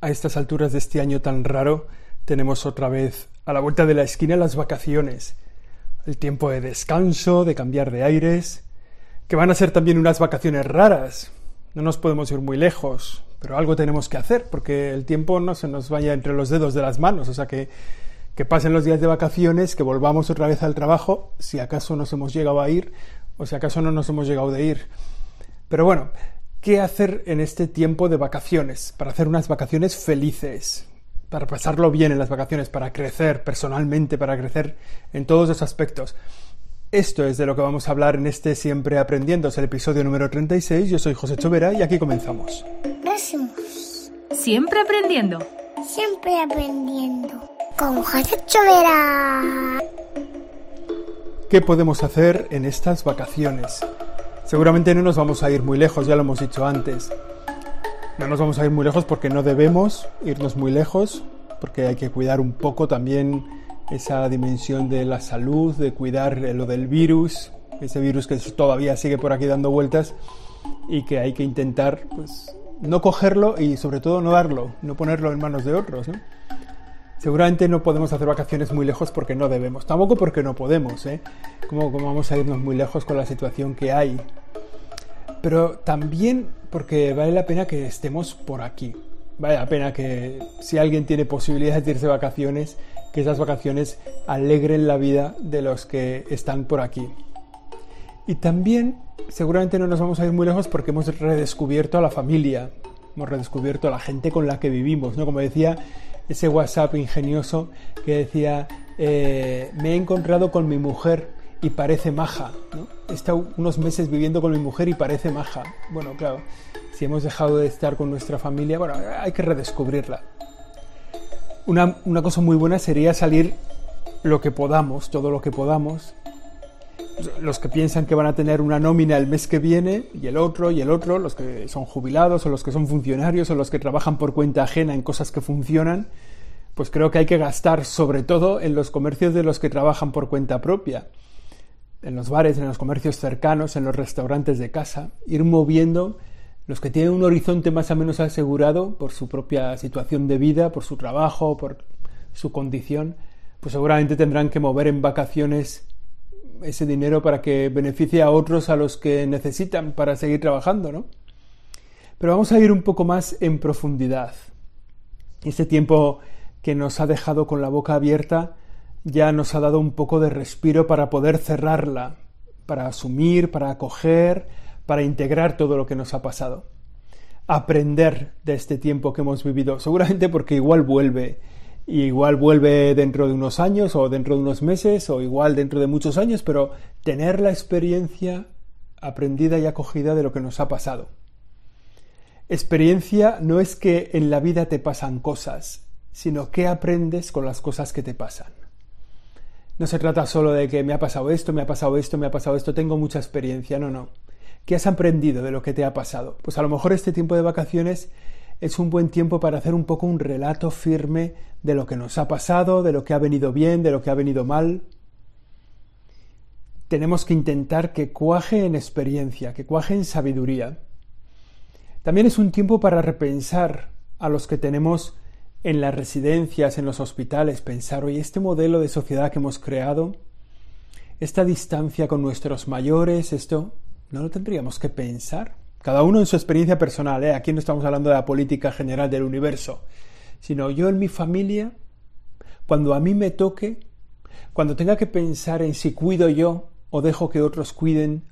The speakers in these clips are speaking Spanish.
a estas alturas de este año tan raro, tenemos otra vez a la vuelta de la esquina las vacaciones, el tiempo de descanso, de cambiar de aires, que van a ser también unas vacaciones raras. No nos podemos ir muy lejos, pero algo tenemos que hacer, porque el tiempo no se nos vaya entre los dedos de las manos, o sea que que pasen los días de vacaciones, que volvamos otra vez al trabajo, si acaso nos hemos llegado a ir o si acaso no nos hemos llegado de ir. Pero bueno, ¿qué hacer en este tiempo de vacaciones? Para hacer unas vacaciones felices, para pasarlo bien en las vacaciones, para crecer personalmente, para crecer en todos los aspectos. Esto es de lo que vamos a hablar en este Siempre Aprendiendo, es el episodio número 36. Yo soy José Chovera y aquí comenzamos. Siempre aprendiendo. Siempre aprendiendo con José Chovera. ¿Qué podemos hacer en estas vacaciones? Seguramente no nos vamos a ir muy lejos, ya lo hemos dicho antes. No nos vamos a ir muy lejos porque no debemos irnos muy lejos, porque hay que cuidar un poco también esa dimensión de la salud, de cuidar lo del virus, ese virus que todavía sigue por aquí dando vueltas y que hay que intentar pues no cogerlo y sobre todo no darlo, no ponerlo en manos de otros. Seguramente no podemos hacer vacaciones muy lejos porque no debemos, tampoco porque no podemos, ¿eh? ¿Cómo, vamos a irnos muy lejos con la situación que hay? Pero también porque vale la pena que estemos por aquí. Vale la pena que si alguien tiene posibilidades de irse de vacaciones, que esas vacaciones alegren la vida de los que están por aquí. Y también seguramente no nos vamos a ir muy lejos porque hemos redescubierto a la familia, hemos redescubierto a la gente con la que vivimos, ¿no? Como decía ese WhatsApp ingenioso que decía, eh, me he encontrado con mi mujer y parece maja. He estado unos meses viviendo con mi mujer y parece maja. Bueno, claro, si hemos dejado de estar con nuestra familia, bueno, hay que redescubrirla. Una, una cosa muy buena sería salir lo que podamos, todo lo que podamos, los que piensan que van a tener una nómina el mes que viene y el otro y el otro, los que son jubilados o los que son funcionarios o los que trabajan por cuenta ajena en cosas que funcionan, pues creo que hay que gastar sobre todo en los comercios de los que trabajan por cuenta propia, en los bares, en los comercios cercanos, en los restaurantes de casa, ir moviendo los que tienen un horizonte más o menos asegurado por su propia situación de vida, por su trabajo, por su condición, pues seguramente tendrán que mover en vacaciones ese dinero para que beneficie a otros a los que necesitan para seguir trabajando, ¿no? Pero vamos a ir un poco más en profundidad. Este tiempo que nos ha dejado con la boca abierta ya nos ha dado un poco de respiro para poder cerrarla, para asumir, para acoger, para integrar todo lo que nos ha pasado. Aprender de este tiempo que hemos vivido, seguramente porque igual vuelve igual vuelve dentro de unos años o dentro de unos meses o igual dentro de muchos años, pero tener la experiencia aprendida y acogida de lo que nos ha pasado. Experiencia no es que en la vida te pasan cosas, sino que aprendes con las cosas que te pasan. No se trata solo de que me ha pasado esto, me ha pasado esto, me ha pasado esto, tengo mucha experiencia, no, no. ¿Qué has aprendido de lo que te ha pasado? Pues a lo mejor este tiempo de vacaciones es un buen tiempo para hacer un poco un relato firme de lo que nos ha pasado, de lo que ha venido bien, de lo que ha venido mal. Tenemos que intentar que cuaje en experiencia, que cuaje en sabiduría. También es un tiempo para repensar a los que tenemos en las residencias, en los hospitales, pensar, oye, este modelo de sociedad que hemos creado, esta distancia con nuestros mayores, esto, ¿no lo tendríamos que pensar? Cada uno en su experiencia personal, ¿eh? aquí no estamos hablando de la política general del universo, sino yo en mi familia, cuando a mí me toque, cuando tenga que pensar en si cuido yo o dejo que otros cuiden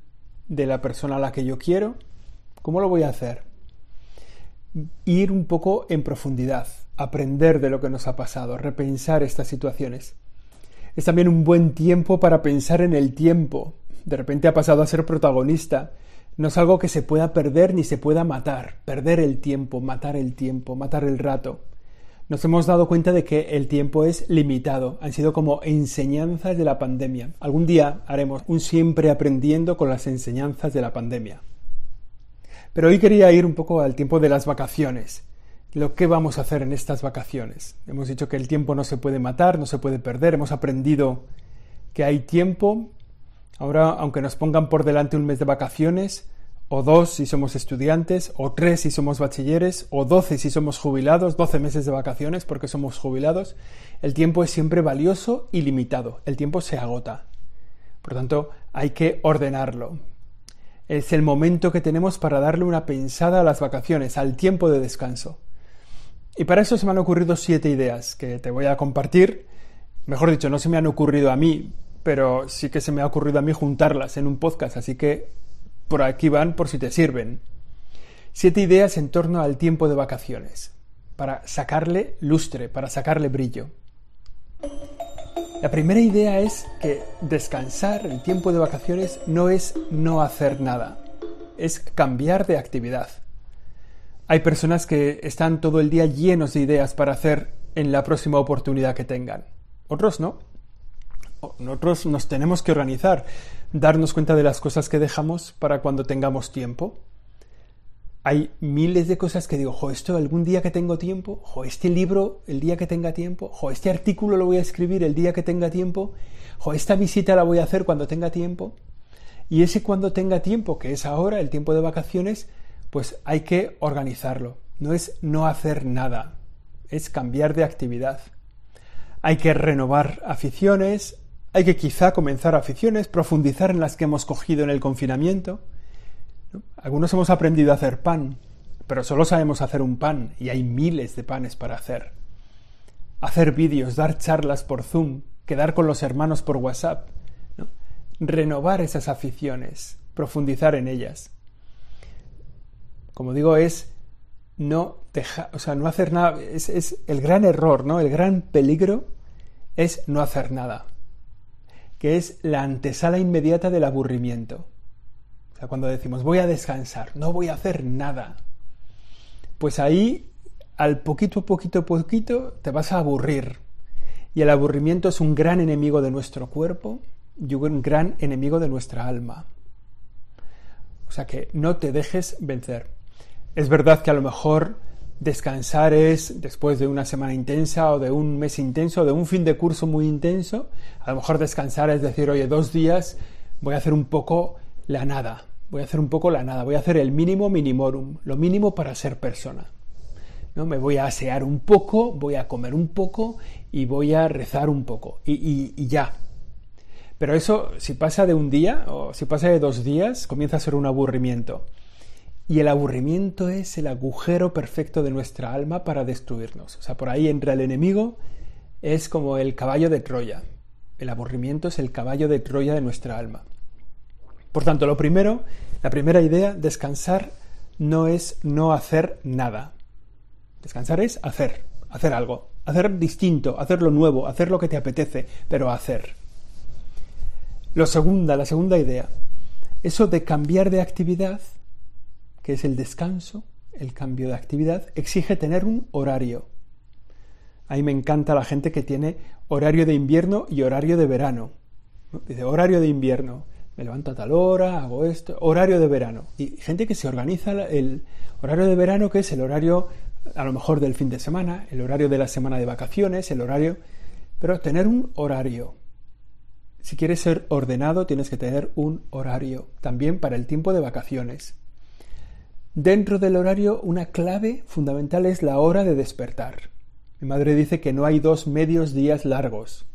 de la persona a la que yo quiero, ¿cómo lo voy a hacer? Ir un poco en profundidad, aprender de lo que nos ha pasado, repensar estas situaciones. Es también un buen tiempo para pensar en el tiempo. De repente ha pasado a ser protagonista no es algo que se pueda perder ni se pueda matar, perder el tiempo, matar el tiempo, matar el rato. Nos hemos dado cuenta de que el tiempo es limitado, han sido como enseñanzas de la pandemia. Algún día haremos un siempre aprendiendo con las enseñanzas de la pandemia. Pero hoy quería ir un poco al tiempo de las vacaciones. Lo que vamos a hacer en estas vacaciones. Hemos dicho que el tiempo no se puede matar, no se puede perder, hemos aprendido que hay tiempo Ahora, aunque nos pongan por delante un mes de vacaciones, o dos si somos estudiantes, o tres si somos bachilleres, o doce si somos jubilados, doce meses de vacaciones porque somos jubilados, el tiempo es siempre valioso y limitado, el tiempo se agota. Por tanto, hay que ordenarlo. Es el momento que tenemos para darle una pensada a las vacaciones, al tiempo de descanso. Y para eso se me han ocurrido siete ideas que te voy a compartir. Mejor dicho, no se me han ocurrido a mí, pero sí que se me ha ocurrido a mí juntarlas en un podcast, así que por aquí van por si te sirven. Siete ideas en torno al tiempo de vacaciones, para sacarle lustre, para sacarle brillo. La primera idea es que descansar, el tiempo de vacaciones, no es no hacer nada, es cambiar de actividad. Hay personas que están todo el día llenos de ideas para hacer en la próxima oportunidad que tengan. Otros no. Nosotros nos tenemos que organizar, darnos cuenta de las cosas que dejamos para cuando tengamos tiempo. Hay miles de cosas que digo, jo, esto algún día que tengo tiempo, jo, este libro el día que tenga tiempo, jo, este artículo lo voy a escribir el día que tenga tiempo, jo, esta visita la voy a hacer cuando tenga tiempo. Y ese cuando tenga tiempo, que es ahora, el tiempo de vacaciones, pues hay que organizarlo. No es no hacer nada, es cambiar de actividad. Hay que renovar aficiones, hay que quizá comenzar aficiones, profundizar en las que hemos cogido en el confinamiento. Algunos hemos aprendido a hacer pan, pero solo sabemos hacer un pan y hay miles de panes para hacer. Hacer vídeos, dar charlas por Zoom, quedar con los hermanos por WhatsApp. Renovar esas aficiones, profundizar en ellas. Como digo, es no dejar, o sea, no hacer nada. Es, el gran error, ¿no? El gran peligro es no hacer nada que es la antesala inmediata del aburrimiento. O sea, cuando decimos voy a descansar, no voy a hacer nada, pues ahí al poquito, poquito, poquito te vas a aburrir. Y el aburrimiento es un gran enemigo de nuestro cuerpo y un gran enemigo de nuestra alma. O sea que no te dejes vencer. Es verdad que a lo mejor Descansar es, después de una semana intensa o de un mes intenso, de un fin de curso muy intenso, a lo mejor descansar es decir, oye, dos días voy a hacer un poco la nada, voy a hacer un poco la nada, voy a hacer el mínimo minimorum, lo mínimo para ser persona. ¿no? Me voy a asear un poco, voy a comer un poco y voy a rezar un poco y, y ya. Pero eso, si pasa de un día o si pasa de dos días, comienza a ser un aburrimiento. Y el aburrimiento es el agujero perfecto de nuestra alma para destruirnos. O sea, por ahí entra el enemigo, es como el caballo de Troya. El aburrimiento es el caballo de Troya de nuestra alma. Por tanto, lo primero, la primera idea, descansar no es no hacer nada. Descansar es hacer, hacer algo, hacer distinto, hacer lo nuevo, hacer lo que te apetece, pero hacer. Lo segunda, la segunda idea, eso de cambiar de actividad que es el descanso, el cambio de actividad, exige tener un horario. A mí me encanta la gente que tiene horario de invierno y horario de verano. Dice, horario de invierno, me levanto a tal hora, hago esto, horario de verano. Y gente que se organiza el horario de verano, que es el horario a lo mejor del fin de semana, el horario de la semana de vacaciones, el horario... Pero tener un horario. Si quieres ser ordenado, tienes que tener un horario, también para el tiempo de vacaciones. Dentro del horario, una clave fundamental es la hora de despertar. Mi madre dice que no hay dos medios días largos.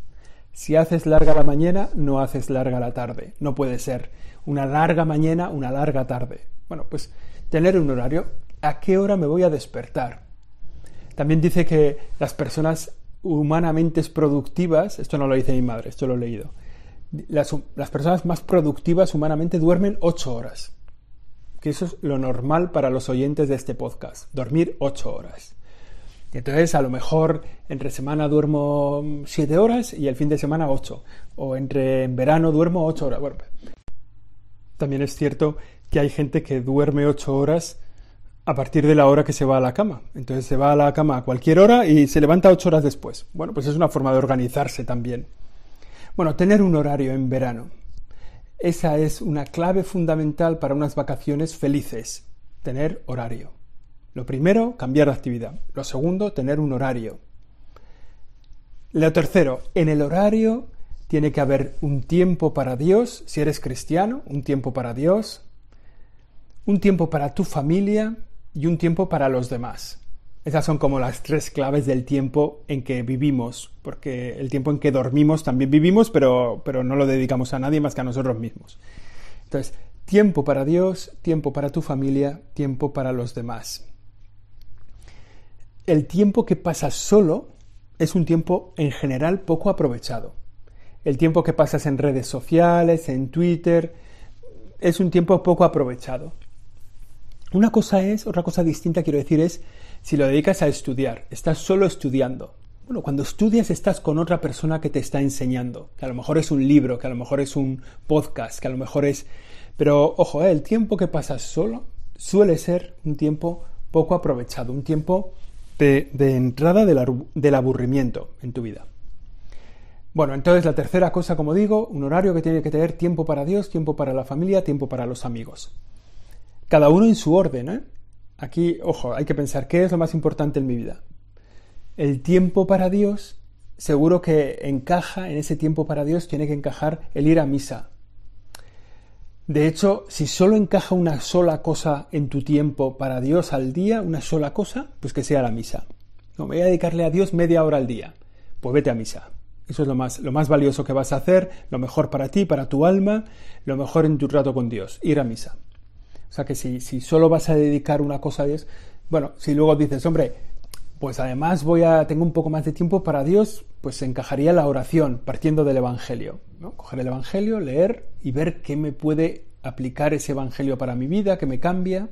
Si haces larga la mañana, no haces larga la tarde. No puede ser una larga mañana, una larga tarde. Bueno, pues tener un horario. ¿A qué hora me voy a despertar? También dice que las personas humanamente productivas, esto no lo dice mi madre, esto lo he leído, las, personas más productivas humanamente duermen ocho horas que eso es lo normal para los oyentes de este podcast, dormir ocho horas. Y entonces a lo mejor entre semana duermo siete horas y el fin de semana ocho. O entre en verano duermo ocho horas. Bueno, también es cierto que hay gente que duerme ocho horas a partir de la hora que se va a la cama. Entonces se va a la cama a cualquier hora y se levanta ocho horas después. Bueno, pues es una forma de organizarse también. Bueno, tener un horario en verano. Esa es una clave fundamental para unas vacaciones felices, tener horario. Lo primero, cambiar de actividad. Lo segundo, tener un horario. Lo tercero, en el horario tiene que haber un tiempo para Dios, si eres cristiano, un tiempo para Dios, un tiempo para tu familia y un tiempo para los demás. Esas son como las tres claves del tiempo en que vivimos, porque el tiempo en que dormimos también vivimos, pero, pero no lo dedicamos a nadie más que a nosotros mismos. Entonces, tiempo para Dios, tiempo para tu familia, tiempo para los demás. El tiempo que pasas solo es un tiempo en general poco aprovechado. El tiempo que pasas en redes sociales, en Twitter, es un tiempo poco aprovechado. Una cosa es, otra cosa distinta quiero decir es, si lo dedicas a estudiar, estás solo estudiando. Bueno, cuando estudias estás con otra persona que te está enseñando, que a lo mejor es un libro, que a lo mejor es un podcast, que a lo mejor es... Pero ojo, eh, el tiempo que pasas solo suele ser un tiempo poco aprovechado, un tiempo de, entrada del aburrimiento en tu vida. Bueno, entonces la tercera cosa, como digo, un horario que tiene que tener tiempo para Dios, tiempo para la familia, tiempo para los amigos cada uno en su orden. ¿eh? Aquí, ojo, hay que pensar qué es lo más importante en mi vida. El tiempo para Dios, seguro que encaja, en ese tiempo para Dios tiene que encajar el ir a misa. De hecho, si solo encaja una sola cosa en tu tiempo para Dios al día, una sola cosa, pues que sea la misa. No, me voy a dedicarle a Dios media hora al día. Pues vete a misa. Eso es lo más, lo más valioso que vas a hacer, lo mejor para ti, para tu alma, lo mejor en tu trato con Dios, ir a misa. O sea que si, si solo vas a dedicar una cosa a Dios, bueno, si luego dices, hombre, pues además voy a, tengo un poco más de tiempo para Dios, pues encajaría la oración partiendo del Evangelio. ¿no? Coger el Evangelio, leer y ver qué me puede aplicar ese Evangelio para mi vida, qué me cambia.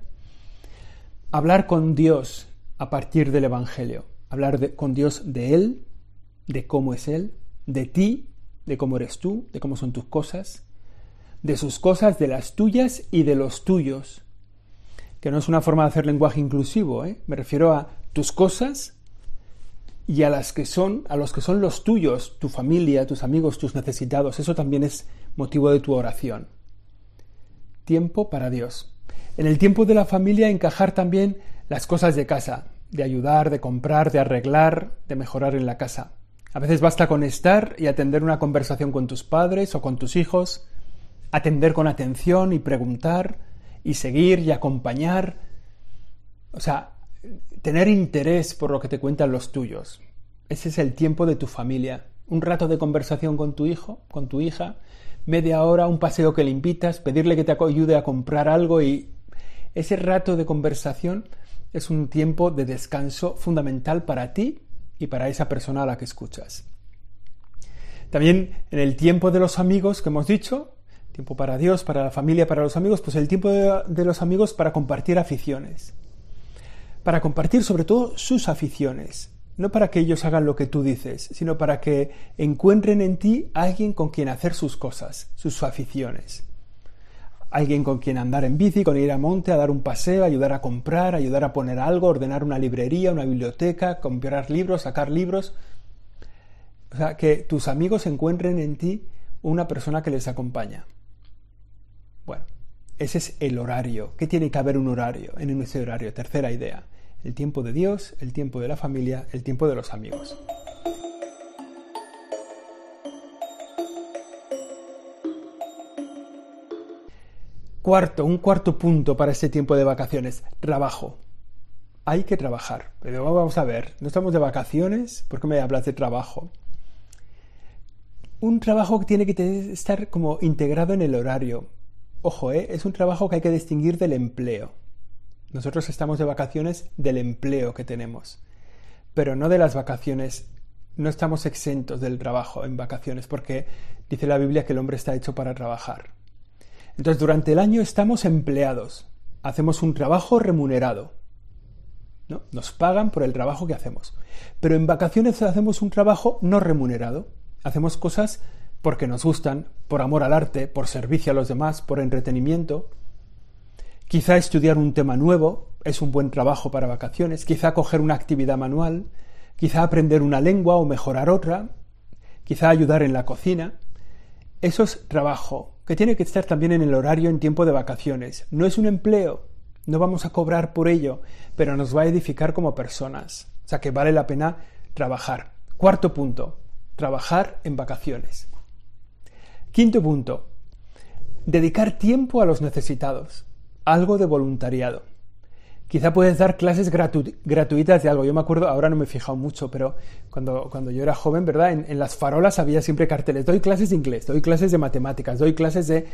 Hablar con Dios a partir del Evangelio. Hablar con Dios de Él, de cómo es Él, de ti, de cómo eres tú, de cómo son tus cosas de sus cosas, de las tuyas y de los tuyos. Que no es una forma de hacer lenguaje inclusivo, ¿eh? me refiero a tus cosas y a las que son, a los que son los tuyos, tu familia, tus amigos, tus necesitados. Eso también es motivo de tu oración. Tiempo para Dios. En el tiempo de la familia encajar también las cosas de casa, de ayudar, de comprar, de arreglar, de mejorar en la casa. A veces basta con estar y atender una conversación con tus padres o con tus hijos, atender con atención y preguntar y seguir y acompañar. O sea, tener interés por lo que te cuentan los tuyos. Ese es el tiempo de tu familia. Un rato de conversación con tu hijo, con tu hija, media hora, un paseo que le invitas, pedirle que te ayude a comprar algo y ese rato de conversación es un tiempo de descanso fundamental para ti y para esa persona a la que escuchas. También en el tiempo de los amigos que hemos dicho, tiempo para Dios, para la familia, para los amigos, pues el tiempo de, los amigos para compartir aficiones. Para compartir sobre todo sus aficiones. No para que ellos hagan lo que tú dices, sino para que encuentren en ti alguien con quien hacer sus cosas, sus aficiones. Alguien con quien andar en bici, con ir a monte, a dar un paseo, ayudar a comprar, ayudar a poner algo, ordenar una librería, una biblioteca, comprar libros, sacar libros. O sea, que tus amigos encuentren en ti una persona que les acompaña. Bueno, ese es el horario. ¿Qué tiene que haber un horario en ese horario? Tercera idea. El tiempo de Dios, el tiempo de la familia, el tiempo de los amigos. Cuarto, un cuarto punto para este tiempo de vacaciones, trabajo. Hay que trabajar. Pero vamos a ver, no estamos de vacaciones, ¿por qué me hablas de trabajo? Un trabajo que tiene que estar como integrado en el horario. Ojo, ¿eh? es un trabajo que hay que distinguir del empleo. Nosotros estamos de vacaciones del empleo que tenemos, pero no de las vacaciones. No estamos exentos del trabajo en vacaciones porque dice la Biblia que el hombre está hecho para trabajar. Entonces, durante el año estamos empleados, hacemos un trabajo remunerado. ¿no? Nos pagan por el trabajo que hacemos. Pero en vacaciones hacemos un trabajo no remunerado. Hacemos cosas porque nos gustan, por amor al arte, por servicio a los demás, por entretenimiento. Quizá estudiar un tema nuevo es un buen trabajo para vacaciones, quizá coger una actividad manual, quizá aprender una lengua o mejorar otra, quizá ayudar en la cocina. Eso es trabajo, que tiene que estar también en el horario en tiempo de vacaciones. No es un empleo, no vamos a cobrar por ello, pero nos va a edificar como personas. O sea que vale la pena trabajar. Cuarto punto, trabajar en vacaciones. Quinto punto, dedicar tiempo a los necesitados. algo de voluntariado. Quizá puedes dar clases gratuitas de algo. Yo me acuerdo, ahora no me he fijado mucho, pero cuando, cuando yo era joven, ¿verdad? En, en, las farolas había siempre carteles. Doy clases de inglés, doy clases de matemáticas, doy clases de...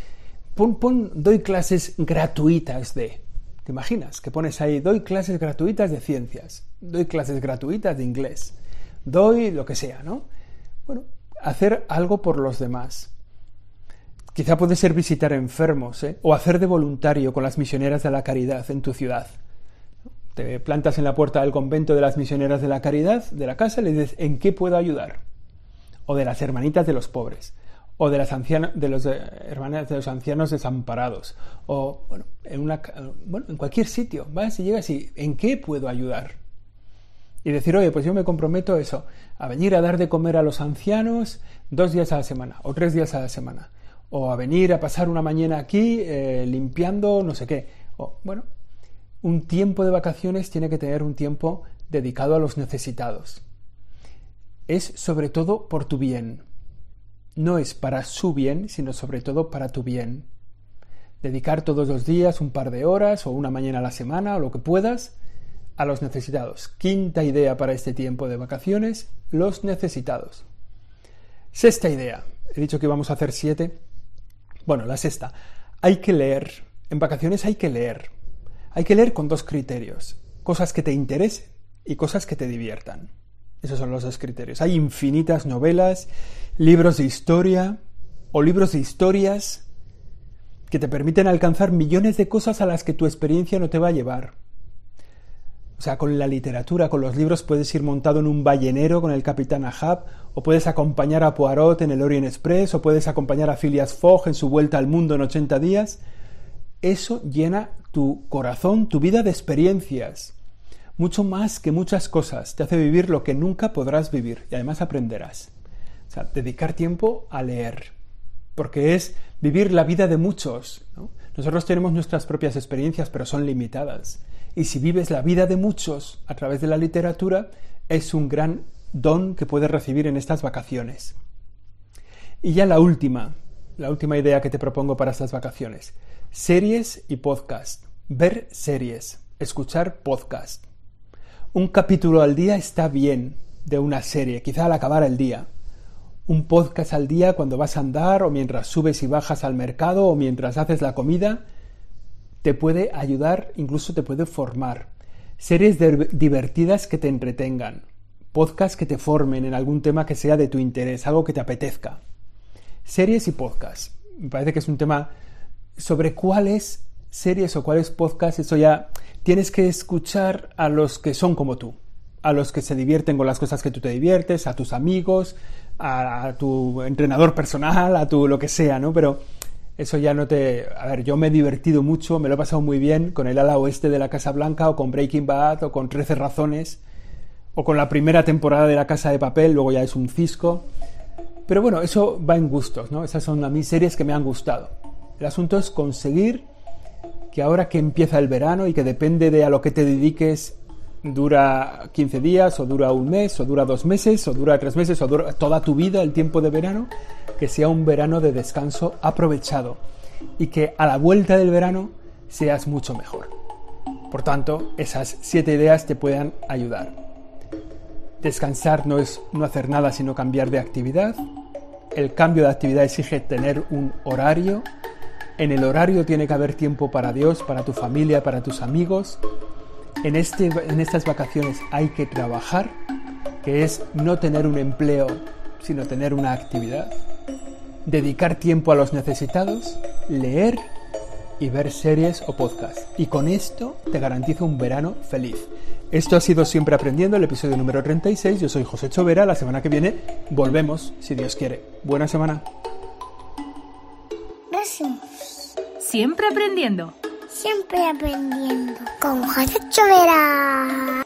Pon, pon, doy clases gratuitas de... ¿Te imaginas? Que pones ahí, doy clases gratuitas de ciencias, doy clases gratuitas de inglés, doy lo que sea, ¿no? Bueno, hacer algo por los demás. Quizá puede ser visitar enfermos, ¿eh? o hacer de voluntario con las misioneras de la caridad en tu ciudad te plantas en la puerta del convento de las misioneras de la caridad de la casa y le dices, ¿en qué puedo ayudar? O de las hermanitas de los pobres, o de las ancianas, de los eh, hermanas de los ancianos desamparados, o bueno, en bueno, en cualquier sitio, vas y llegas y ¿en qué puedo ayudar? Y decir, oye, pues yo me comprometo a eso, a venir a dar de comer a los ancianos dos días a la semana, o tres días a la semana, o a venir a pasar una mañana aquí eh, limpiando no sé qué. O, bueno, un tiempo de vacaciones tiene que tener un tiempo dedicado a los necesitados. Es sobre todo por tu bien. No es para su bien, sino sobre todo para tu bien. Dedicar todos los días un par de horas o una mañana a la semana o lo que puedas a los necesitados. Quinta idea para este tiempo de vacaciones, los necesitados. Sexta idea. He dicho que íbamos a hacer siete. Bueno, la sexta. Hay que leer. En vacaciones hay que leer. Hay que leer con dos criterios, cosas que te interesen y cosas que te diviertan. Esos son los dos criterios. Hay infinitas novelas, libros de historia o libros de historias que te permiten alcanzar millones de cosas a las que tu experiencia no te va a llevar. O sea, con la literatura, con los libros puedes ir montado en un ballenero con el capitán Ahab, o puedes acompañar a Poirot en el Orient Express, o puedes acompañar a Phileas Fogg en su vuelta al mundo en 80 días. Eso llena tu corazón, tu vida de experiencias. Mucho más que muchas cosas. Te hace vivir lo que nunca podrás vivir y además aprenderás. O sea, dedicar tiempo a leer. Porque es vivir la vida de muchos. Nosotros tenemos nuestras propias experiencias, pero son limitadas. Y si vives la vida de muchos a través de la literatura, es un gran don que puedes recibir en estas vacaciones. Y ya la última, la última idea que te propongo para estas vacaciones. Series y podcast. Ver series. Escuchar podcast. Un capítulo al día está bien de una serie, quizá al acabar el día. Un podcast al día cuando vas a andar o mientras subes y bajas al mercado o mientras haces la comida te puede ayudar, incluso te puede formar. Series divertidas que te entretengan. Podcasts que te formen en algún tema que sea de tu interés, algo que te apetezca. Series y podcasts. Me parece que es un tema sobre cuáles series o cuáles podcasts, eso ya tienes que escuchar a los que son como tú, a los que se divierten con las cosas que tú te diviertes, a tus amigos, a, tu entrenador personal, a tu lo que sea, ¿no? Pero eso ya no te... A ver, yo me he divertido mucho, me lo he pasado muy bien con el ala oeste de la Casa Blanca o con Breaking Bad o con 13 razones o con la primera temporada de La Casa de Papel, luego ya es un cisco. Pero bueno, eso va en gustos, ¿no? Esas son a mí series que me han gustado. El asunto es conseguir que ahora que empieza el verano y que depende de a lo que te dediques, dura 15 días, o dura un mes, o dura dos meses, o dura tres meses, o dura toda tu vida el tiempo de verano, que sea un verano de descanso aprovechado y que a la vuelta del verano seas mucho mejor. Por tanto, esas siete ideas te puedan ayudar. Descansar no es no hacer nada sino cambiar de actividad. El cambio de actividad exige tener un horario en el horario tiene que haber tiempo para Dios, para tu familia, para tus amigos. En, este, en estas vacaciones hay que trabajar, que es no tener un empleo, sino tener una actividad. Dedicar tiempo a los necesitados, leer y ver series o podcasts. Y con esto te garantizo un verano feliz. Esto ha sido Siempre Aprendiendo, el episodio número 36. Yo soy José Chovera. La semana que viene volvemos, si Dios quiere. Buena semana. Siempre aprendiendo. Siempre aprendiendo. Con José Chovera.